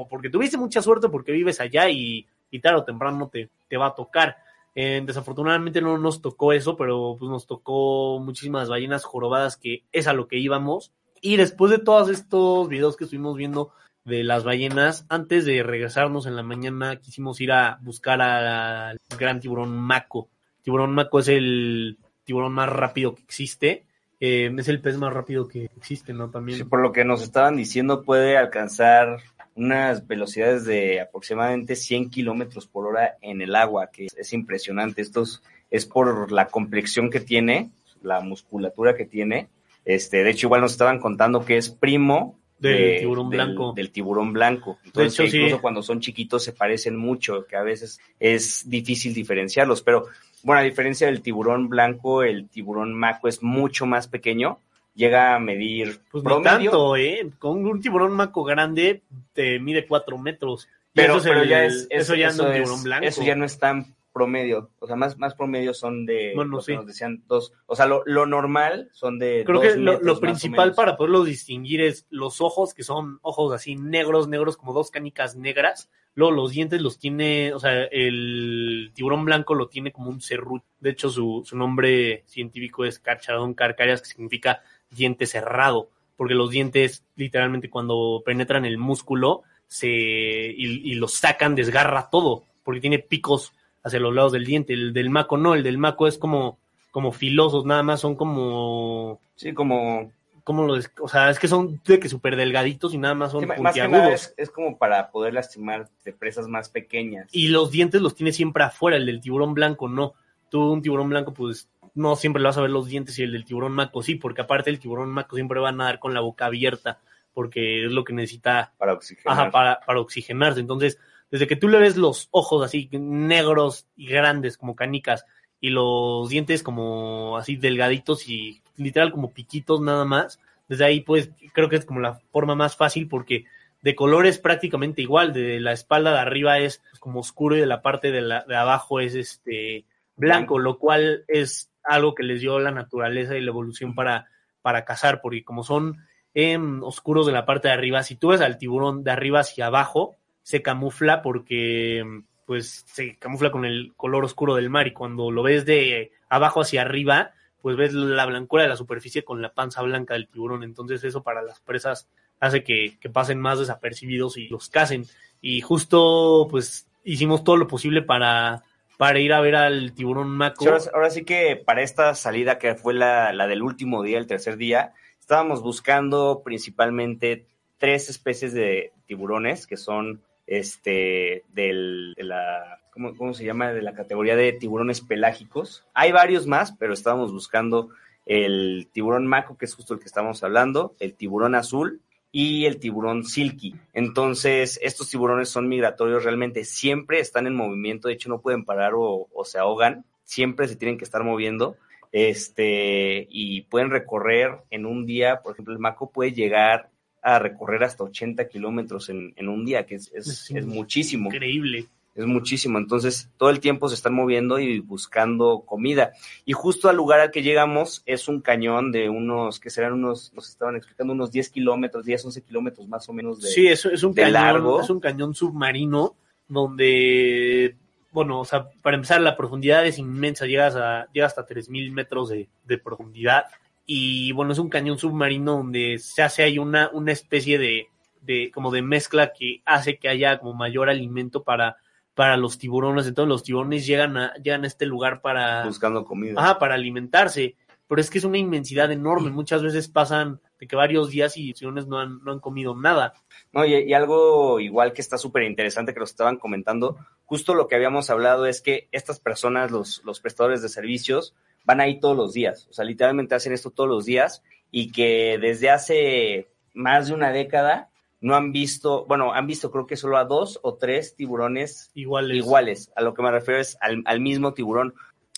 porque tuviste mucha suerte porque vives allá y, y tarde o temprano te, te va a tocar. Eh, desafortunadamente no nos tocó eso, pero pues nos tocó muchísimas ballenas jorobadas que es a lo que íbamos. Y después de todos estos videos que estuvimos viendo de las ballenas, antes de regresarnos en la mañana quisimos ir a buscar al gran tiburón maco. tiburón maco es el tiburón más rápido que existe. Eh, es el pez más rápido que existe, ¿no? También. por lo que nos estaban diciendo, puede alcanzar unas velocidades de aproximadamente 100 kilómetros por hora en el agua, que es, impresionante. Esto es, por la complexión que tiene, la musculatura que tiene. Este, de hecho, igual nos estaban contando que es primo del tiburón blanco. Del, tiburón blanco. Entonces, incluso cuando son chiquitos se parecen mucho, que a veces es difícil diferenciarlos. Pero, bueno, a diferencia del tiburón blanco, el tiburón maco es mucho más pequeño. Llega a medir. Pues no tanto, ¿eh? Con un tiburón maco grande te mide cuatro metros. Pero, eso, ya es, eso, ya no es, tiburón blanco. Eso ya no es tan promedio, o sea, más, más promedio son de, bueno, nos decían dos, o sea, lo, lo normal son de Creo que lo, principal para poderlo distinguir es los ojos, que son ojos así negros, negros, como dos canicas negras, luego los dientes los tiene, o sea, el tiburón blanco lo tiene como un serrucho, de hecho su, su nombre científico es Carcharodon carcarias, que significa diente cerrado, porque los dientes, literalmente, cuando penetran el músculo, se, y, y los sacan, desgarra todo, porque tiene picos hacia los lados del diente. El del maco no, el del maco es como, como filosos, nada más son como. Sí, como. Como lo o sea, es que son de que súper delgaditos y nada más son puntiagudos. es, como para poder lastimar de presas más pequeñas. Y los dientes los tiene siempre afuera, el del tiburón blanco no. Tú, un tiburón blanco, pues no siempre le vas a ver los dientes y el del tiburón maco sí, porque aparte el tiburón maco siempre va a nadar con la boca abierta, porque es lo que necesita para oxigenar. para, para oxigenarse. Entonces, desde que tú le ves los ojos así negros y grandes como canicas y los dientes como así delgaditos y literal como piquitos nada más, desde ahí pues creo que es como la forma más fácil porque de color es prácticamente igual, de la espalda de arriba es como oscuro y de la parte de, la, de abajo es este blanco, lo cual es algo que les dio la naturaleza y la evolución para, para cazar, porque como son em, oscuros de la parte de arriba, si tú ves al tiburón de arriba hacia abajo, se camufla porque pues se camufla con el color oscuro del mar y cuando lo ves de abajo hacia arriba, pues ves la blancura de la superficie con la panza blanca del tiburón. Entonces eso para las presas hace que, pasen más desapercibidos y los casen. Y justo pues hicimos todo lo posible para, para ir a ver al tiburón maco. ahora, sí que para esta salida que fue la, la del último día, el tercer día, estábamos buscando principalmente tres especies de tiburones que son este, del, de la, ¿cómo, se llama? De la categoría de tiburones pelágicos. Hay varios más, pero estábamos buscando el tiburón maco, que es justo el que estamos hablando, el tiburón azul y el tiburón silky. Entonces, estos tiburones son migratorios realmente, siempre están en movimiento, de hecho no pueden parar o, o se ahogan, siempre se tienen que estar moviendo este, y pueden recorrer en un día, por ejemplo, el maco puede llegar a recorrer hasta 80 kilómetros en, en, un día, que es, es, es, muchísimo. Increíble. Es muchísimo. Entonces, todo el tiempo se están moviendo y buscando comida. Y justo al lugar al que llegamos es un cañón de unos, que serán unos, nos estaban explicando, unos 10 kilómetros, 10, 11 kilómetros más o menos de Sí, es, es un cañón, largo. Es un cañón submarino donde bueno, o sea, para empezar, la profundidad es inmensa, llegas a, llega hasta 3.000 metros de, de profundidad y bueno, es un cañón submarino donde se hace ahí una, una especie de, de, como de mezcla que hace que haya como mayor alimento para, para los tiburones. Entonces los tiburones llegan a, llegan a este lugar para... Buscando comida. Ajá, para alimentarse. pero es que es una inmensidad enorme. Muchas veces pasan de que varios días y tiburones no han, no han comido nada. No, y, y algo igual que está súper interesante que nos estaban comentando, justo lo que habíamos hablado es que estas personas, los, los prestadores de servicios, van ahí todos los días, o sea, literalmente hacen esto todos los días y que desde hace más de una década no han visto, bueno, han visto creo que solo a dos o tres tiburones iguales. iguales. A lo que me refiero es al, al mismo tiburón.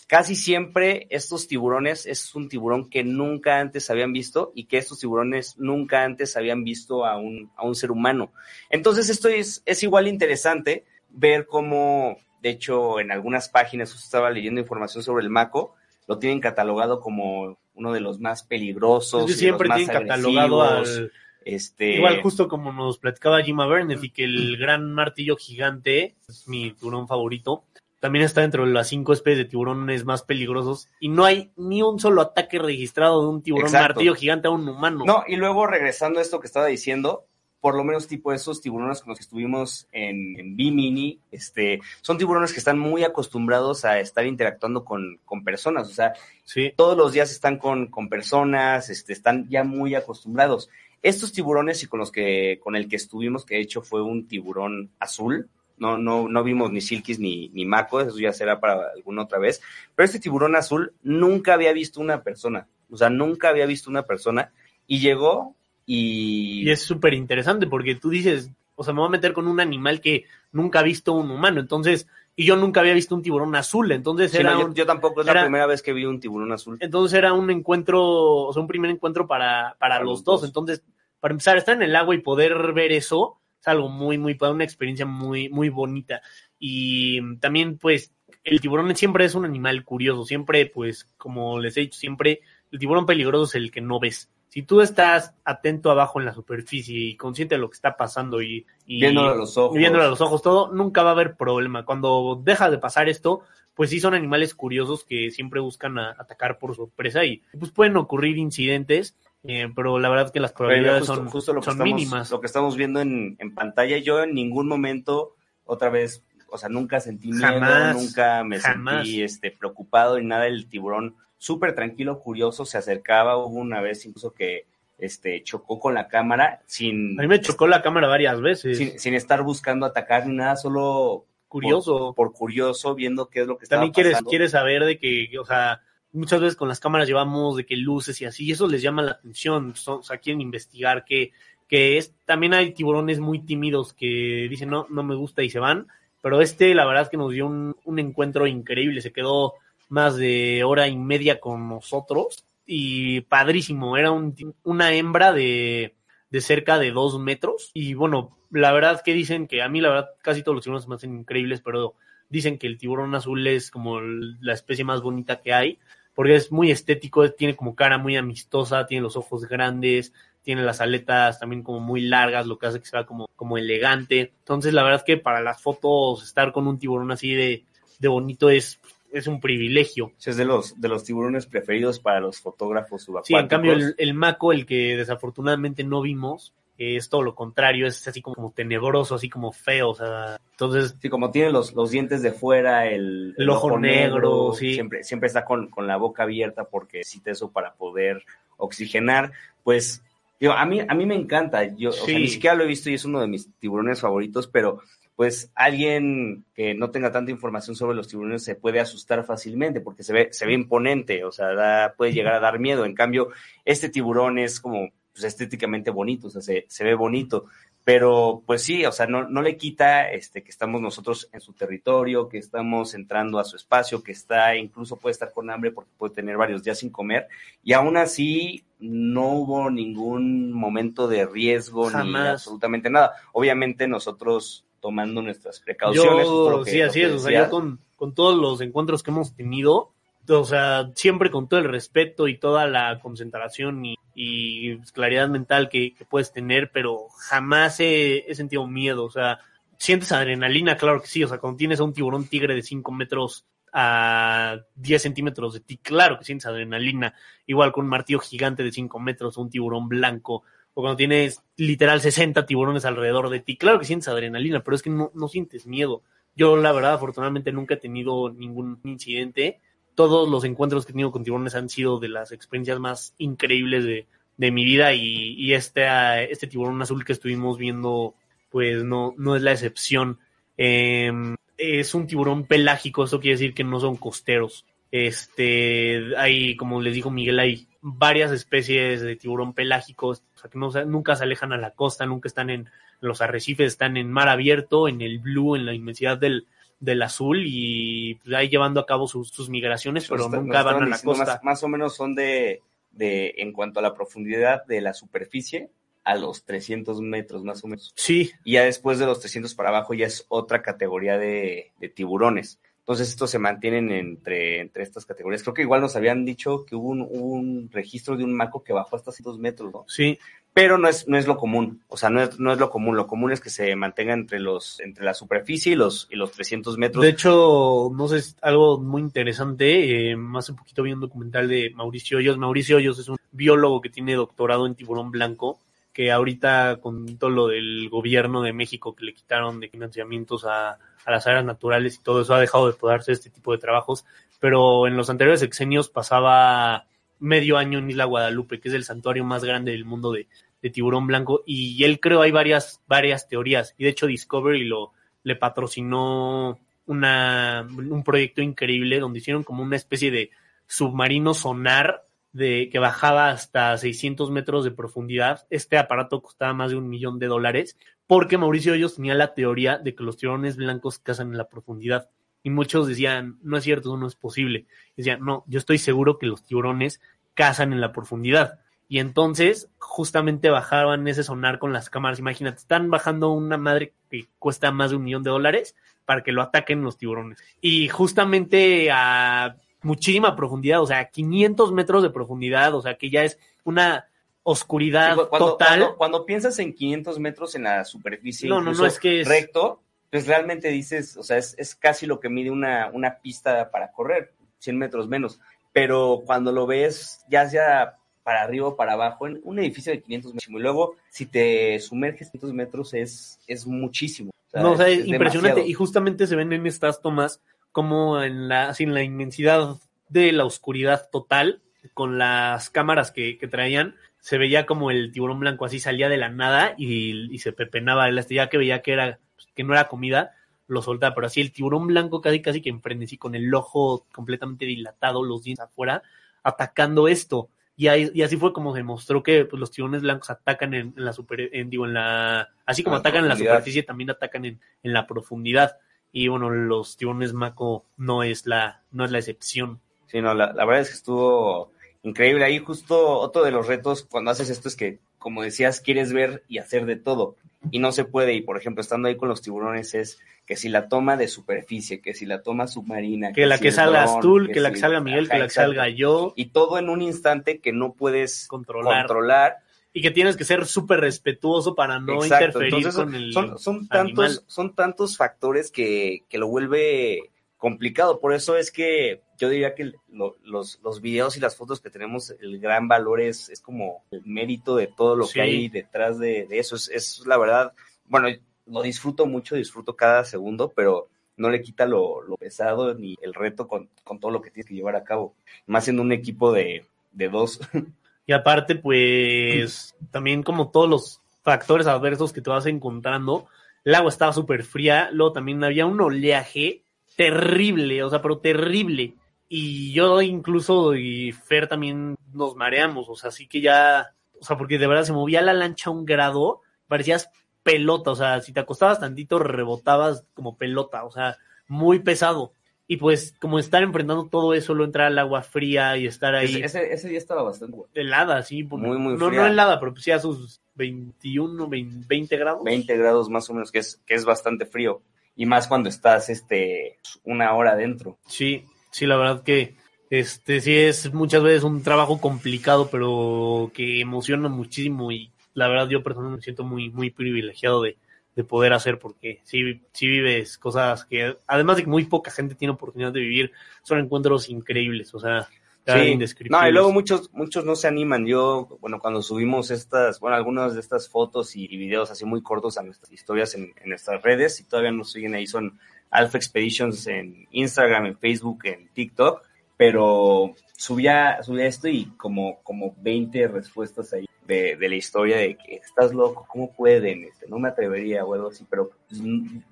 Casi siempre estos tiburones es un tiburón que nunca antes habían visto y que estos tiburones nunca antes habían visto a un, a un ser humano. Entonces esto es, es igual interesante ver cómo, de hecho, en algunas páginas usted estaba leyendo información sobre el maco, lo tienen catalogado como uno de los más peligrosos. Es que siempre y los más tienen catalogado al... Este, Igual justo como nos platicaba Jim Burnett y que el gran martillo gigante es mi tiburón favorito. También está dentro de las cinco especies de tiburones más peligrosos y no hay ni un solo ataque registrado de un tiburón Exacto. martillo gigante a un humano. No, y luego regresando a esto que estaba diciendo, por lo menos tipo esos tiburones con los que estuvimos en, en Bimini, este, son tiburones que están muy acostumbrados a estar interactuando con, con personas, o sea, sí. todos los días están con, con personas, este, están ya muy acostumbrados. Estos tiburones y con los que, con el que estuvimos, que de hecho fue un tiburón azul, no, no, no vimos ni silkis ni, ni eso ya será para alguna otra vez, pero este tiburón azul nunca había visto una persona, o sea, nunca había visto una persona y llegó y... Y es súper interesante porque tú dices, o sea, me voy a meter con un animal que nunca ha visto un humano, entonces, y yo nunca había visto un tiburón azul, entonces Sí, era no, yo, un- yo tampoco, es era- la primera vez que vi un tiburón azul. entonces era un encuentro, o sea, un primer encuentro para, para Para los dos. dos. Entonces, para empezar, estar en el agua y poder ver eso es algo muy, muy, una experiencia muy, muy bonita. Y también, pues, el tiburón siempre es un animal curioso, siempre, pues, como les he dicho, siempre el tiburón peligroso es el que no ves. Si tú estás atento abajo en la superficie y consciente de lo que está pasando y, y Viéndolo a los ojos. y viéndolo a los ojos todo, nunca va a haber problema. Cuando deja de pasar esto, pues sí son animales curiosos que siempre buscan a- atacar por sorpresa y pues pueden ocurrir incidentes, eh, pero la verdad que las probabilidades justo, son, justo lo que son estamos, mínimas. Lo que estamos viendo en, en pantalla, yo en ningún momento, otra vez, o sea, nunca sentí miedo, Jamás, nunca me jamás. sentí este, preocupado ni nada. El tiburón, súper tranquilo, curioso, se acercaba. Hubo una vez incluso que este, chocó con la cámara sin, A mí me chocó la cámara varias veces. sin, sin estar buscando atacar ni nada, solo Curioso. Por, por curioso, viendo qué es lo que estaba También quieres, pasando. quieres saber de que, o sea, muchas veces con las cámaras llevamos de que luces y así, y eso les llama la atención, son- o sea, quieren investigar qué, qué es. También hay tiburones muy tímidos que dicen, no, no me gusta y se van, pero este, la verdad es que nos dio un, un encuentro increíble, se quedó más de hora y media con nosotros y padrísimo, era un, una hembra de, de cerca de dos metros y bueno, la verdad que dicen que a mí la verdad casi todos los tiburones me hacen increíbles, pero dicen que el tiburón azul es como la especie más bonita que hay, porque es muy estético, tiene como cara muy amistosa, tiene los ojos grandes, tiene las aletas también como muy largas, lo que hace que sea como, como elegante. Entonces, la verdad que para las fotos, estar con un tiburón así de, de bonito es, es un privilegio. Es de los, de los tiburones preferidos para los fotógrafos subacuáticos. Sí, en cambio el, el maco, el que desafortunadamente no vimos, eh, es todo lo contrario, es así como, como tenebroso, así como feo, o sea, entonces Sí, como tiene los, los dientes de fuera, el, El ojo negro, sí. siempre, siempre está con, con la boca abierta porque necesita eso para poder oxigenar. Pues, digo, a mí, a mí me encanta. Yo, o sea, Sí. ni siquiera lo he visto y es uno de mis tiburones favoritos, pero pues alguien que no tenga tanta información sobre los tiburones se puede asustar fácilmente porque se ve, se ve imponente, o sea, da- puede llegar a dar miedo. En cambio, este tiburón es como pues, estéticamente bonito, o sea, se, se ve bonito. Pero pues sí, o sea, no, no le quita este, que estamos nosotros en su territorio, que estamos entrando a su espacio, que está, incluso puede estar con hambre porque puede tener varios días sin comer. Y aún así no hubo ningún momento de riesgo ni absolutamente nada. Obviamente nosotros tomando nuestras precauciones. Yo, sí, así es. O sea, yo con, con todos los encuentros que hemos tenido, o sea, siempre con todo el respeto y toda la concentración y, y claridad mental que, que puedes tener, pero jamás he, he sentido miedo. O sea, sientes adrenalina, claro que sí. O sea, cuando tienes a un tiburón tigre de 5 metros a 10 centímetros de ti, claro que sientes adrenalina. Igual con un martillo gigante de 5 metros, un tiburón blanco. O cuando tienes literal 60 tiburones alrededor de ti, claro que sientes adrenalina, pero es que no, no sientes miedo. Yo, la verdad, afortunadamente nunca he tenido ningún incidente todos los encuentros que he tenido con tiburones han sido de las experiencias más increíbles de, de mi vida y, y este, este tiburón azul que estuvimos viendo, pues no, no es la excepción. Em, es un tiburón pelágico, eso quiere decir que no son costeros. Este, hay, como les dijo Miguel, hay varias especies de tiburón pelágicos, o sea, que no, nunca se alejan a la costa, nunca están en los arrecifes, están en mar abierto, en el blue, en la inmensidad del, del azul y pues, ahí llevando a cabo sus, sus migraciones, pero nunca van a la costa. Más, más o menos son de, de, en cuanto a la profundidad de la superficie, a los 300 metros más o menos. Sí. Y ya después de los 300 para abajo ya es otra categoría de, de tiburones. Entonces estos se mantienen entre, entre estas categorías. Creo que igual nos habían dicho que hubo un, un registro de un maco que bajó hasta 100 metros, ¿no? Sí. Pero no es, no es lo común. O sea, no es, no es lo común. Lo común es que se mantenga entre los, entre la superficie y los, y los 300 metros. De hecho, no sé, algo muy interesante. Eh, hace un poquito vi un documental de Mauricio Hoyos. Mauricio Hoyos es un biólogo que tiene doctorado en tiburón blanco, que ahorita con todo lo del gobierno de México que le quitaron de financiamientos a, a las áreas naturales y todo eso ha dejado de poder hacer este tipo de trabajos. Pero en los anteriores sexenios pasaba medio año en Isla Guadalupe, que es el santuario más grande del mundo de, de tiburón blanco. Y él creo hay varias, varias teorías. Y de hecho Discovery lo, le patrocinó una, un proyecto increíble donde hicieron como una especie de submarino sonar de que bajaba hasta 600 metros de profundidad. Este aparato costaba más de un millón de dólares porque Mauricio Hoyos tenía la teoría de que los tiburones blancos cazan en la profundidad. Y muchos decían, no es cierto, no es posible. Decían, no, yo estoy seguro que los tiburones cazan en la profundidad. Y entonces, justamente bajaban ese sonar con las cámaras. Imagínate, están bajando una madre que cuesta más de un millón de dólares para que lo ataquen los tiburones. Y justamente a muchísima profundidad, o sea, 500 metros de profundidad, o sea, que ya es una oscuridad Sí, cuando, total. Cuando, cuando piensas en 500 metros en la superficie, No, no, no, incluso es que es- recto, pues realmente dices, o sea, es, es casi lo que mide una, una pista para correr, 100 metros menos. Pero cuando lo ves, ya sea para arriba o para abajo, en un edificio de 500 metros, y luego si te sumerges 500 metros es, es muchísimo. O sea, No, o sea, es- es es impresionante. demasiado. Y justamente se ven en estas tomas como en la, así en la inmensidad de la oscuridad total, con las cámaras que, que traían, se veía como el tiburón blanco así salía de la nada y, y se pepenaba el ya que veía que era, que no era comida, lo soltaba, pero así el tiburón blanco casi casi que enfrente, así con el ojo completamente dilatado, los dientes afuera, atacando esto. Y, ahí- y así fue como se mostró que pues, los tiburones blancos atacan en, en la super, en, digo, en la, así como En la atacan en la superficie, también atacan en, en la profundidad. Y bueno, los tiburones maco no es la, no es la excepción. Sí, no, la, la verdad es que estuvo increíble. Ahí justo otro de los retos cuando haces esto es que, como decías, quieres ver y hacer de todo. Y no se puede. Y por ejemplo, estando ahí con los tiburones es que si la toma de superficie, que si la toma submarina, Que la si que salgas dron, tú, que la que si- salga Miguel, que la que salga yo. Y todo en un instante que no puedes Controlar. controlar. Y que tienes que ser súper respetuoso para no Exacto, interferir entonces con el son, son animal. tantos, son tantos factores que, que lo vuelve complicado. Por eso es que yo diría que lo- los, los videos y las fotos que tenemos, el gran valor es, es como el mérito de todo lo Sí. que hay detrás de, de eso. Es, es la verdad, bueno, lo disfruto mucho, disfruto cada segundo, pero no le quita lo, lo pesado ni el reto con, con todo lo que tienes que llevar a cabo. Más en un equipo de, de dos. [LAUGHS] Y aparte, pues, también como todos los factores adversos que te vas encontrando, el agua estaba súper fría, luego también había un oleaje terrible, o sea, pero terrible. Y yo incluso y Fer también nos mareamos, o sea, así que ya, o sea, porque de verdad se movía la lancha un grado, parecías pelota, o sea, si te acostabas tantito rebotabas como pelota, o sea, muy pesado. Y pues como estar enfrentando todo eso, luego entrar al agua fría y estar ahí Ese, ese, ese día estaba bastante helada, sí. Muy, muy no, fría. no helada, pero pues sí a sus 21, 20, 20 grados. 20 grados más o menos, que es, que es bastante frío. Y más cuando estás este, una hora adentro. Sí, sí, la verdad que este sí es muchas veces un trabajo complicado, pero que emociona muchísimo y la verdad yo personalmente me siento muy, muy privilegiado de, de poder hacer porque sí, sí vives cosas que, además de que muy poca gente tiene oportunidad de vivir, son encuentros increíbles, o sea, Sí. indescriptibles. No, y luego muchos, muchos no se animan. Yo, bueno, cuando subimos estas, bueno, algunas de estas fotos y, y videos así muy cortos a nuestras historias en, en nuestras redes, y todavía nos siguen ahí, son Alpha Expeditions en Instagram, en Facebook, en TikTok. pero subía, subía esto y como, como 20 respuestas ahí de, de la historia de que estás loco, ¿cómo pueden? Este, no me atrevería o algo así, pero pues,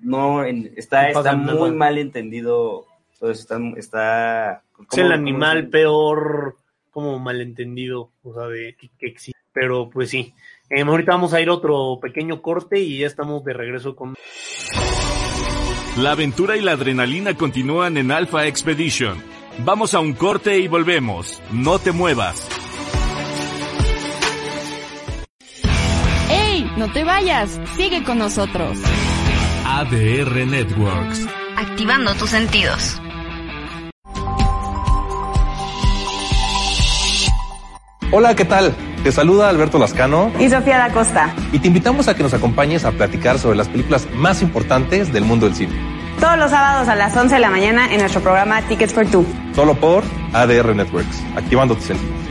no, en- está, está muy mal entendido todo eso, está, está Es el ¿cómo- animal peor, como malentendido, o sea, de que, que existe. Pero pues sí. Em, ahorita vamos a ir a otro pequeño corte y ya estamos de regreso con. La aventura y la adrenalina continúan en Alpha Expedition. Vamos a un corte y volvemos. No te muevas. No te vayas. Sigue con nosotros. ADR Networks. Activando tus sentidos. Hola, ¿qué tal? Te saluda Alberto Lascano Y Sofía da Costa. y te invitamos a que nos acompañes a platicar sobre las películas más importantes del mundo del cine. Todos los sábados a las 11 de la mañana en nuestro programa Tickets for Two. Solo por ADR Networks, activando tus sentidos.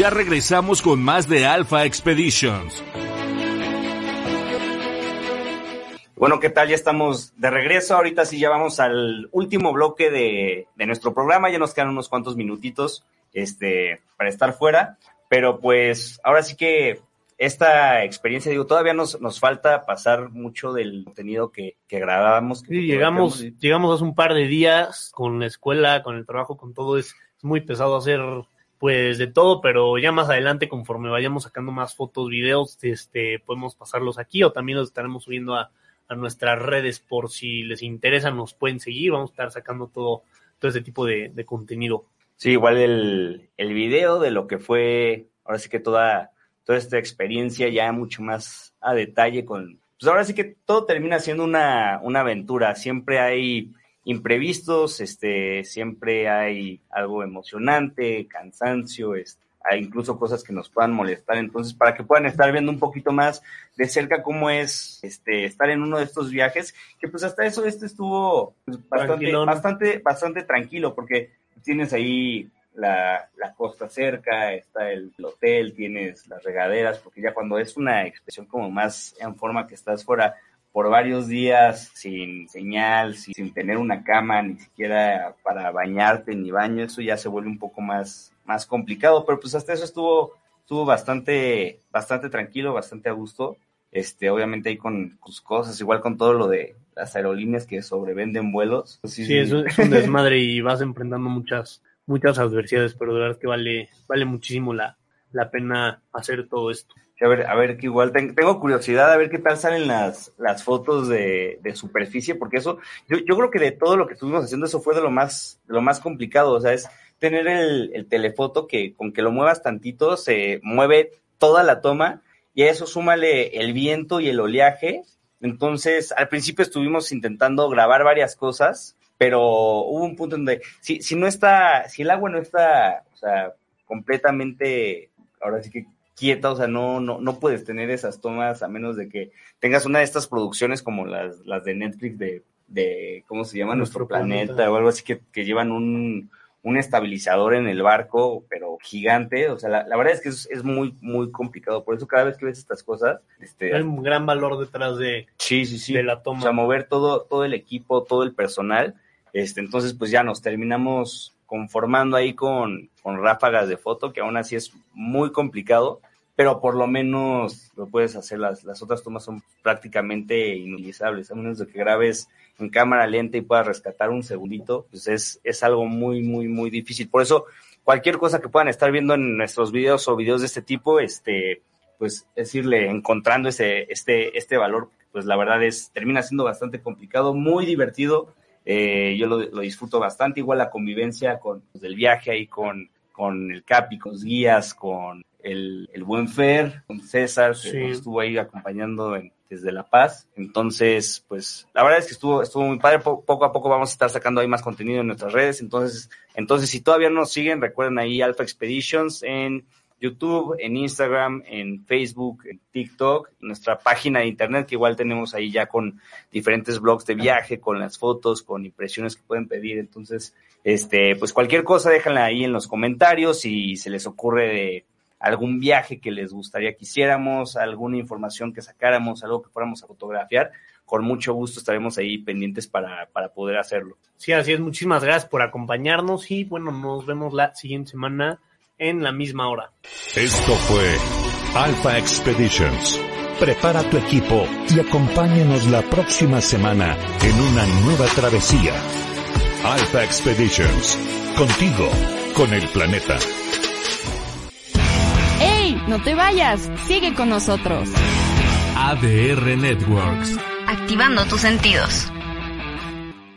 Ya regresamos con más de Alpha Expeditions. Bueno, ¿qué tal? Ya estamos de regreso. Ahorita sí ya vamos al último bloque de, de nuestro programa. Ya nos quedan unos cuantos minutitos este, para estar fuera. Pero pues ahora sí que esta experiencia, digo, todavía nos, nos falta pasar mucho del contenido que, que grabábamos. que Sí, llegamos, llegamos hace un par de días con la escuela, con el trabajo, con todo. Es, es muy pesado hacer pues de todo, pero ya más adelante, conforme vayamos sacando más fotos, videos, este, podemos pasarlos aquí o también los estaremos subiendo a, a nuestras redes por si les interesa, nos pueden seguir, vamos a estar sacando todo, todo ese tipo de, de contenido. Sí, igual el, el video de lo que fue, ahora sí que toda, toda esta experiencia ya mucho más a detalle con, pues ahora sí que todo termina siendo una, una aventura, siempre hay imprevistos, este, siempre hay algo emocionante, cansancio, este, hay incluso cosas que nos puedan molestar, entonces para que puedan estar viendo un poquito más de cerca cómo es este estar en uno de estos viajes, que pues hasta eso este estuvo pues, bastante, bastante, bastante tranquilo, porque tienes ahí la, la costa cerca, está el, hotel, tienes las regaderas, porque ya cuando es una expresión como más en forma que estás fuera por varios días sin señal, sin, sin tener una cama, ni siquiera para bañarte ni baño, eso ya se vuelve un poco más, más complicado, pero pues hasta eso estuvo, estuvo bastante, bastante tranquilo, bastante a gusto. Este, obviamente ahí con sus cosas, igual con todo lo de las aerolíneas que sobrevenden vuelos. Pues Sí, es, es un desmadre y vas enfrentando muchas, muchas adversidades, pero de verdad que vale, vale muchísimo la, la pena hacer todo esto. A ver, a ver, que igual ten- tengo curiosidad a ver qué tal salen las, las fotos de, de superficie, porque eso, yo, yo creo que de todo lo que estuvimos haciendo, eso fue de lo más, lo más complicado, o sea, es tener el, el telefoto que con que lo muevas tantito se mueve toda la toma y a eso súmale el viento y el oleaje. Entonces, al principio estuvimos intentando grabar varias cosas, pero hubo un punto donde si, si no está, si el agua no está, o sea, completamente, ahora sí que quieta, o sea, no, no, no puedes tener esas tomas a menos de que tengas una de estas producciones como las, las de Netflix de, de, ¿cómo se llama? Nuestro, Nuestro planeta, planeta. o algo así que, que llevan un, un estabilizador en el barco, pero gigante, o sea, la, la verdad es que es, es muy, muy complicado, por eso cada vez que ves estas cosas, este, Hay un gran valor detrás de, Sí, sí, sí. de la toma. O sea, mover todo, todo el equipo, todo el personal. Este, entonces, pues ya nos terminamos conformando ahí con, con ráfagas de foto, que aún así es muy complicado, pero por lo menos lo puedes hacer. Las, las otras tomas son prácticamente inutilizables, a menos de que grabes en cámara lenta y puedas rescatar un segundito, pues es, es algo muy, muy, muy difícil. Por eso, cualquier cosa que puedan estar viendo en nuestros videos o videos de este tipo, este, pues es irle encontrando ese, este, este valor, pues la verdad es, termina siendo bastante complicado, muy divertido, eh, yo lo, lo disfruto bastante, igual la convivencia con pues, del viaje ahí con, con el Capi, con los guías, con el, el buen Fer, con César, que Sí. nos estuvo ahí acompañando en, desde La Paz. Entonces, pues la verdad es que estuvo, estuvo muy padre. poco a poco vamos a estar sacando ahí más contenido en nuestras redes. Entonces, entonces si todavía no nos siguen, recuerden ahí Alpha Expeditions en YouTube, en Instagram, en Facebook, en TikTok, nuestra página de internet que igual tenemos ahí ya con diferentes blogs de viaje, con las fotos, con impresiones que pueden pedir. Entonces, este, pues cualquier cosa déjenla ahí en los comentarios si se les ocurre de algún viaje que les gustaría que hiciéramos, alguna información que sacáramos, algo que fuéramos a fotografiar, con mucho gusto estaremos ahí pendientes para, para poder hacerlo. Sí, así es. Muchísimas gracias por acompañarnos y bueno, nos vemos la siguiente semana en la misma hora. Esto fue Alpha Expeditions. Prepara tu equipo y acompáñanos la próxima semana en una nueva travesía. Alpha Expeditions. Contigo, con el planeta. No te vayas. Sigue con nosotros. ADR Networks. Activando tus sentidos.